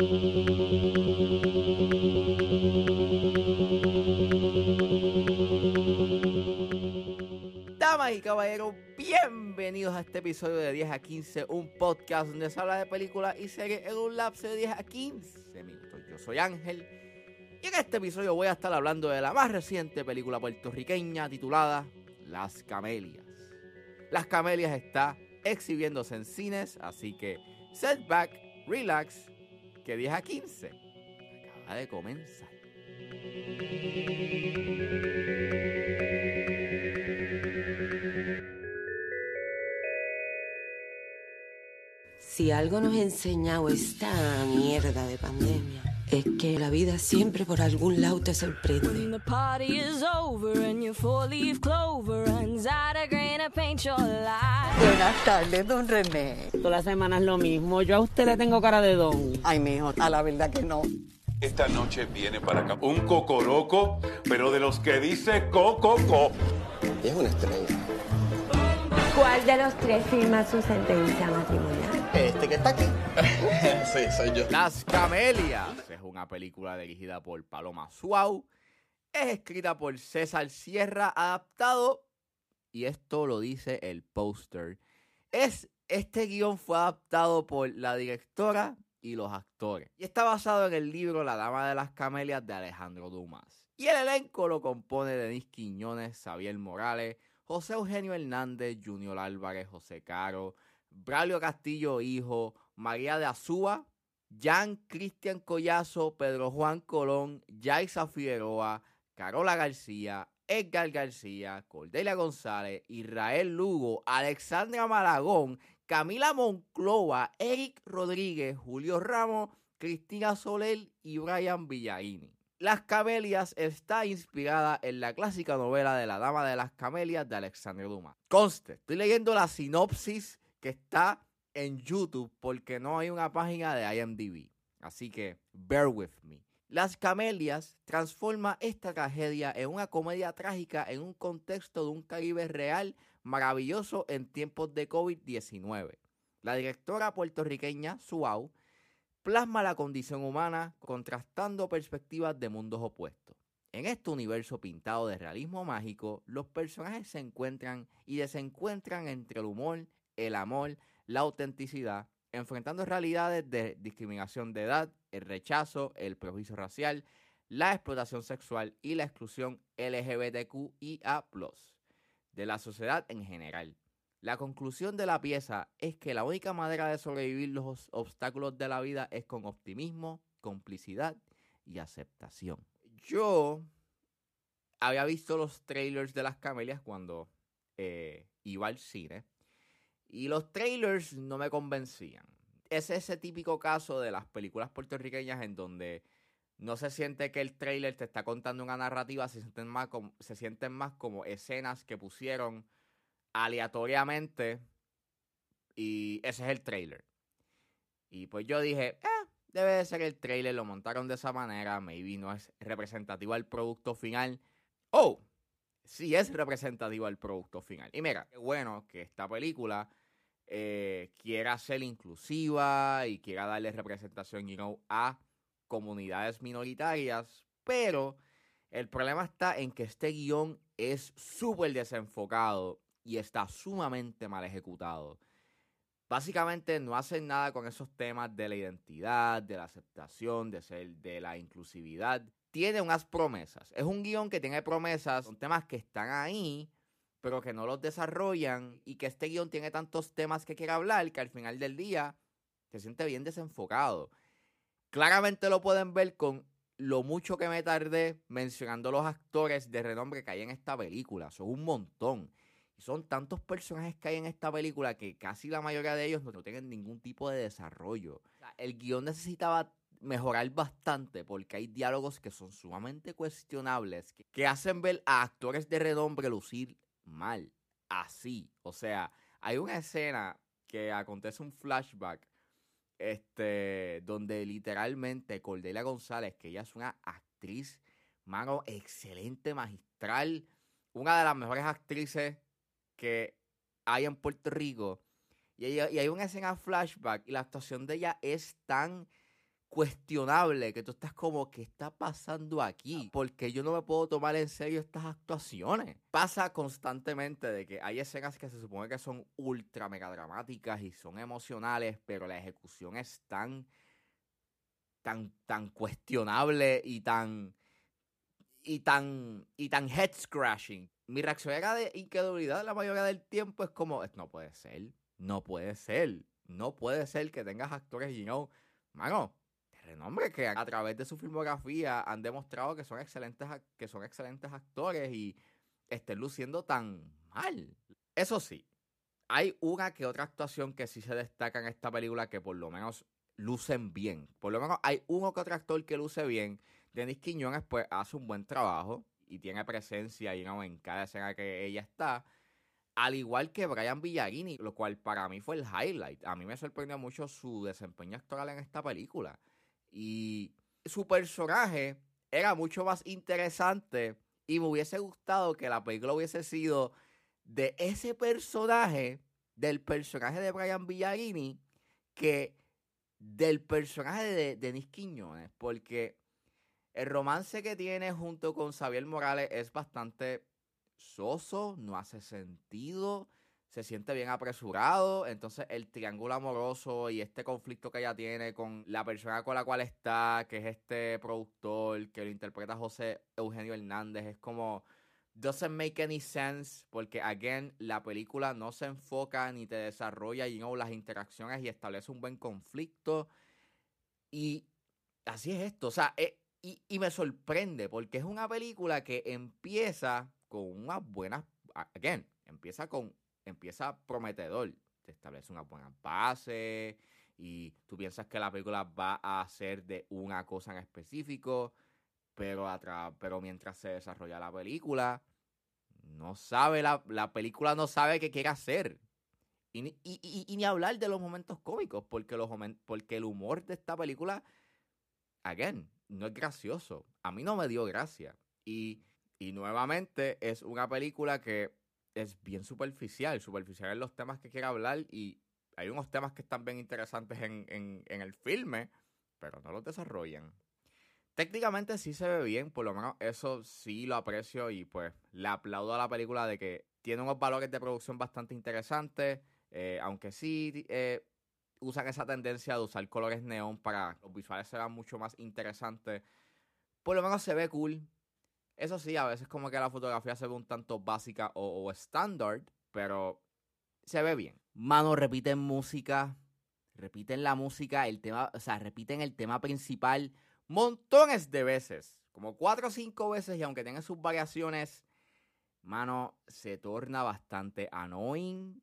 Damas y caballeros, bienvenidos a este episodio de 10 a 15, un podcast donde se habla de películas y series en un lapso de 10 a 15 minutos. Yo soy Ángel y en este episodio voy a estar hablando de la más reciente película puertorriqueña titulada Las Camelias. Las Camelias está exhibiéndose en cines, así que setback, relax, que 10 a 15 acaba de comenzar. Si algo nos ha enseñado esta mierda de pandemia, es que la vida siempre por algún lado te When sorprende. the party is over and your four-leaf clover runs out of green to paint your life. Buenas tardes, don René. Todas las semanas lo mismo. Yo a usted le tengo cara de don. Ay, mijo, a la verdad que no. Esta noche viene para acá un cocoroco, pero de los que dice cococo. Es una estrella. ¿Cuál de los tres firma su sentencia matrimonial? Este que está aquí. sí, soy yo. Las Camelias es una película dirigida por Paloma Suau, es escrita por César Sierra, adaptado, y esto lo dice el póster, es, este guion fue adaptado por la directora y los actores, y está basado en el libro La Dama de las Camelias de Alejandro Dumas. Y el elenco lo compone Denis Quiñones, Xavier Morales, José Eugenio Hernández, Junior Álvarez, José Caro, Braulio Castillo Hijo, María de Azúa, Jan Cristian Collazo, Pedro Juan Colón, Yaisa Figueroa, Carola García, Edgar García, Cordelia González, Israel Lugo, Alexandra Malagón, Camila Monclova, Eric Rodríguez, Julio Ramos, Cristina Soler y Brian Villaini. Las Camelias está inspirada en la clásica novela de la Dama de las Camelias de Alexandre Dumas. Conste, estoy leyendo la sinopsis que está en YouTube porque no hay una página de IMDb. Así que, bear with me. Las Camelias transforma esta tragedia en una comedia trágica en un contexto de un Caribe real maravilloso en tiempos de COVID-19. La directora puertorriqueña Suau plasma la condición humana contrastando perspectivas de mundos opuestos. En este universo pintado de realismo mágico, los personajes se encuentran y desencuentran entre el humor, el amor, la autenticidad, enfrentando realidades de discriminación de edad, el rechazo, el prejuicio racial, la explotación sexual y la exclusión LGBTQIA+, de la sociedad en general. La conclusión de la pieza es que la única manera de sobrevivir los obstáculos de la vida es con optimismo, complicidad y aceptación. Yo había visto los trailers de las camelias cuando eh, iba al cine y los trailers no me convencían. Es ese típico caso de las películas puertorriqueñas en donde no se siente que el trailer te está contando una narrativa, se sienten más como, se sienten más como escenas que pusieron aleatoriamente y ese es el trailer. Y pues yo dije, eh, debe de ser el trailer, lo montaron de esa manera, maybe no es representativo al producto final. Oh, sí es representativo al producto final. Y mira, qué bueno que esta película eh, quiera ser inclusiva y quiera darle representación, you a comunidades minoritarias, pero el problema está en que este guion es súper desenfocado y está sumamente mal ejecutado. Básicamente no hacen nada con esos temas de la identidad, de la aceptación, de ser, de la inclusividad. Tiene unas promesas. Es un guion que tiene promesas, son temas que están ahí, pero que no los desarrollan y que este guion tiene tantos temas que quiere hablar que al final del día se siente bien desenfocado. Claramente lo pueden ver con lo mucho que me tardé mencionando los actores de renombre que hay en esta película. Son un montón. Y son tantos personajes que hay en esta película que casi la mayoría de ellos no, tienen ningún tipo de desarrollo. O sea, el guion necesitaba mejorar bastante porque hay diálogos que son sumamente cuestionables que, que hacen ver a actores de renombre lucir mal. Así. O sea, hay una escena que acontece un flashback este, donde literalmente Cordelia González, que ella es una actriz, mano, excelente, magistral, una de las mejores actrices que hay en Puerto Rico. Y, hay una escena flashback y la actuación de ella es tan cuestionable que tú estás como, ¿qué está pasando aquí? Porque yo no me puedo tomar en serio estas actuaciones. Pasa constantemente de que hay escenas que se supone que son ultra mega dramáticas y son emocionales, pero la ejecución es tan, tan, tan cuestionable y tan, y tan, y tan head scratching. Mi reacción era de incredulidad la mayoría del tiempo es como, no puede ser, no puede ser, no puede ser que tengas actores, you know, mano, renombre que a través de su filmografía han demostrado que son excelentes, que son excelentes actores y estén luciendo tan mal. Eso sí, hay una que otra actuación que sí se destaca en esta película que por lo menos lucen bien. Por lo menos hay uno que otro actor que luce bien. Denis Quiñones pues hace un buen trabajo y tiene presencia y en cada escena que ella está. Al igual que Brian Villarini, lo cual para mí fue el highlight. A mí me sorprendió mucho su desempeño actoral en esta película. Y su personaje era mucho más interesante y me hubiese gustado que la película hubiese sido de ese personaje, del personaje de Brian Villarini, que del personaje de Denis Quiñones, porque el romance que tiene junto con Xavier Morales es bastante soso, no hace sentido se siente bien apresurado. Entonces, el triángulo amoroso y este conflicto que ella tiene con la persona con la cual está, que es este productor, que lo interpreta José Eugenio Hernández, es como. Doesn't make any sense porque, again, la película no se enfoca ni te desarrolla you know, las interacciones y establece un buen conflicto. Y así es esto. O sea, eh, y, y me sorprende porque es una película que empieza con unas buenas. Again, empieza con empieza prometedor. Te establece una buena base y tú piensas que la película va a ser de una cosa en específico, pero, pero mientras se desarrolla la película, no sabe, la, la película no sabe qué quiere hacer. Y, y, y, ni hablar de los momentos cómicos, porque, los, porque el humor de esta película, again, no es gracioso. A mí no me dio gracia. Y, y nuevamente es una película que es bien superficial, superficial en los temas que quiere hablar y hay unos temas que están bien interesantes en, el filme, pero no los desarrollan. Técnicamente sí se ve bien, por lo menos eso sí lo aprecio y pues le aplaudo a la película de que tiene unos valores de producción bastante interesantes, eh, aunque sí eh, usan esa tendencia de usar colores neón para que los visuales sean mucho más interesantes. Por lo menos se ve cool, eso sí, a veces como que la fotografía se ve un tanto básica o, estándar, pero se ve bien. Mano, repiten música, repiten la música, el tema, o sea, repiten el tema principal montones de veces, como cuatro o cinco veces, y aunque tenga sus variaciones, mano, se torna bastante annoying.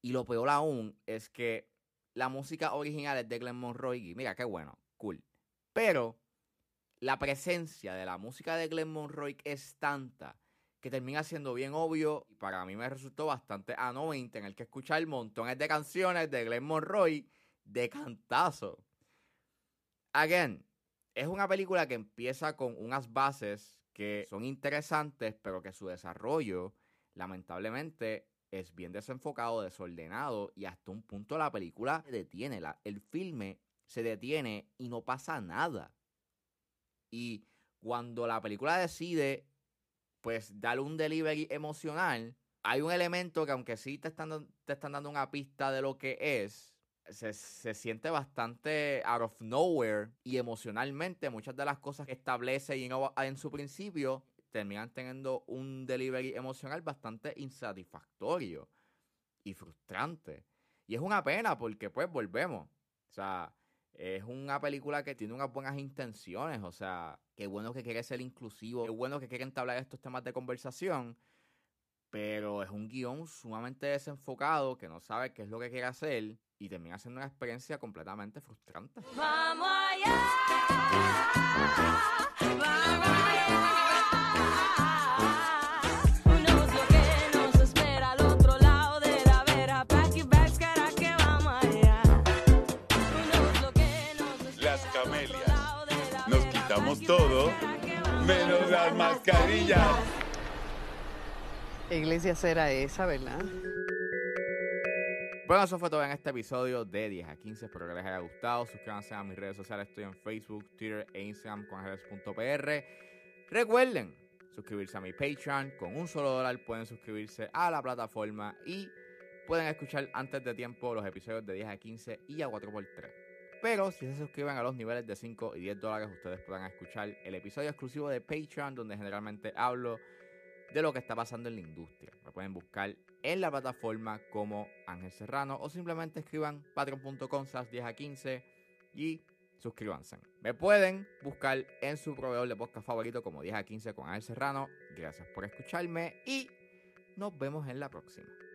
Y lo peor aún es que la música original es de Glenn Monroe y mira qué bueno, cool. Pero la presencia de la música de Glenn Monroe es tanta que termina siendo bien obvio y para mí me resultó bastante annoying tener que escuchar montones de canciones de Glenn Monroe de cantazo. Again, es una película que empieza con unas bases que son interesantes, pero que su desarrollo, lamentablemente, es bien desenfocado, desordenado y hasta un punto la película se detiene, el filme se detiene y no pasa nada. Y cuando la película decide, pues, darle un delivery emocional, hay un elemento que aunque sí te están, te están dando una pista de lo que es, se, se, siente bastante out of nowhere y emocionalmente muchas de las cosas que establece y en su principio terminan teniendo un delivery emocional bastante insatisfactorio y frustrante. Y es una pena porque pues volvemos. O sea, es una película que tiene unas buenas intenciones, o sea, qué bueno que quiere ser inclusivo, qué bueno que quiere entablar estos temas de conversación, pero es un guion sumamente desenfocado que no sabe qué es lo que quiere hacer y termina siendo una experiencia completamente frustrante. Vamos allá, vamos allá. Todo, menos las mascarillas. iglesia será esa, ¿verdad? Bueno, eso fue todo en este episodio de 10 a 15. Espero que les haya gustado. Suscríbanse a mis redes sociales. Estoy en Facebook, Twitter e Instagram con ángeles.pr. Recuerden suscribirse a mi Patreon. Con un solo dólar pueden suscribirse a la plataforma y pueden escuchar antes de tiempo los episodios de 10 a 15 y a 4x3. Pero si se suscriben a los niveles de 5 y 10 dólares, ustedes podrán escuchar el episodio exclusivo de Patreon, donde generalmente hablo de lo que está pasando en la industria. Me pueden buscar en la plataforma como Ángel Serrano o simplemente escriban patreon.com 10 a 15 y suscríbanse. Me pueden buscar en su proveedor de podcast favorito como 10 a 15 con Ángel Serrano. Gracias por escucharme y nos vemos en la próxima.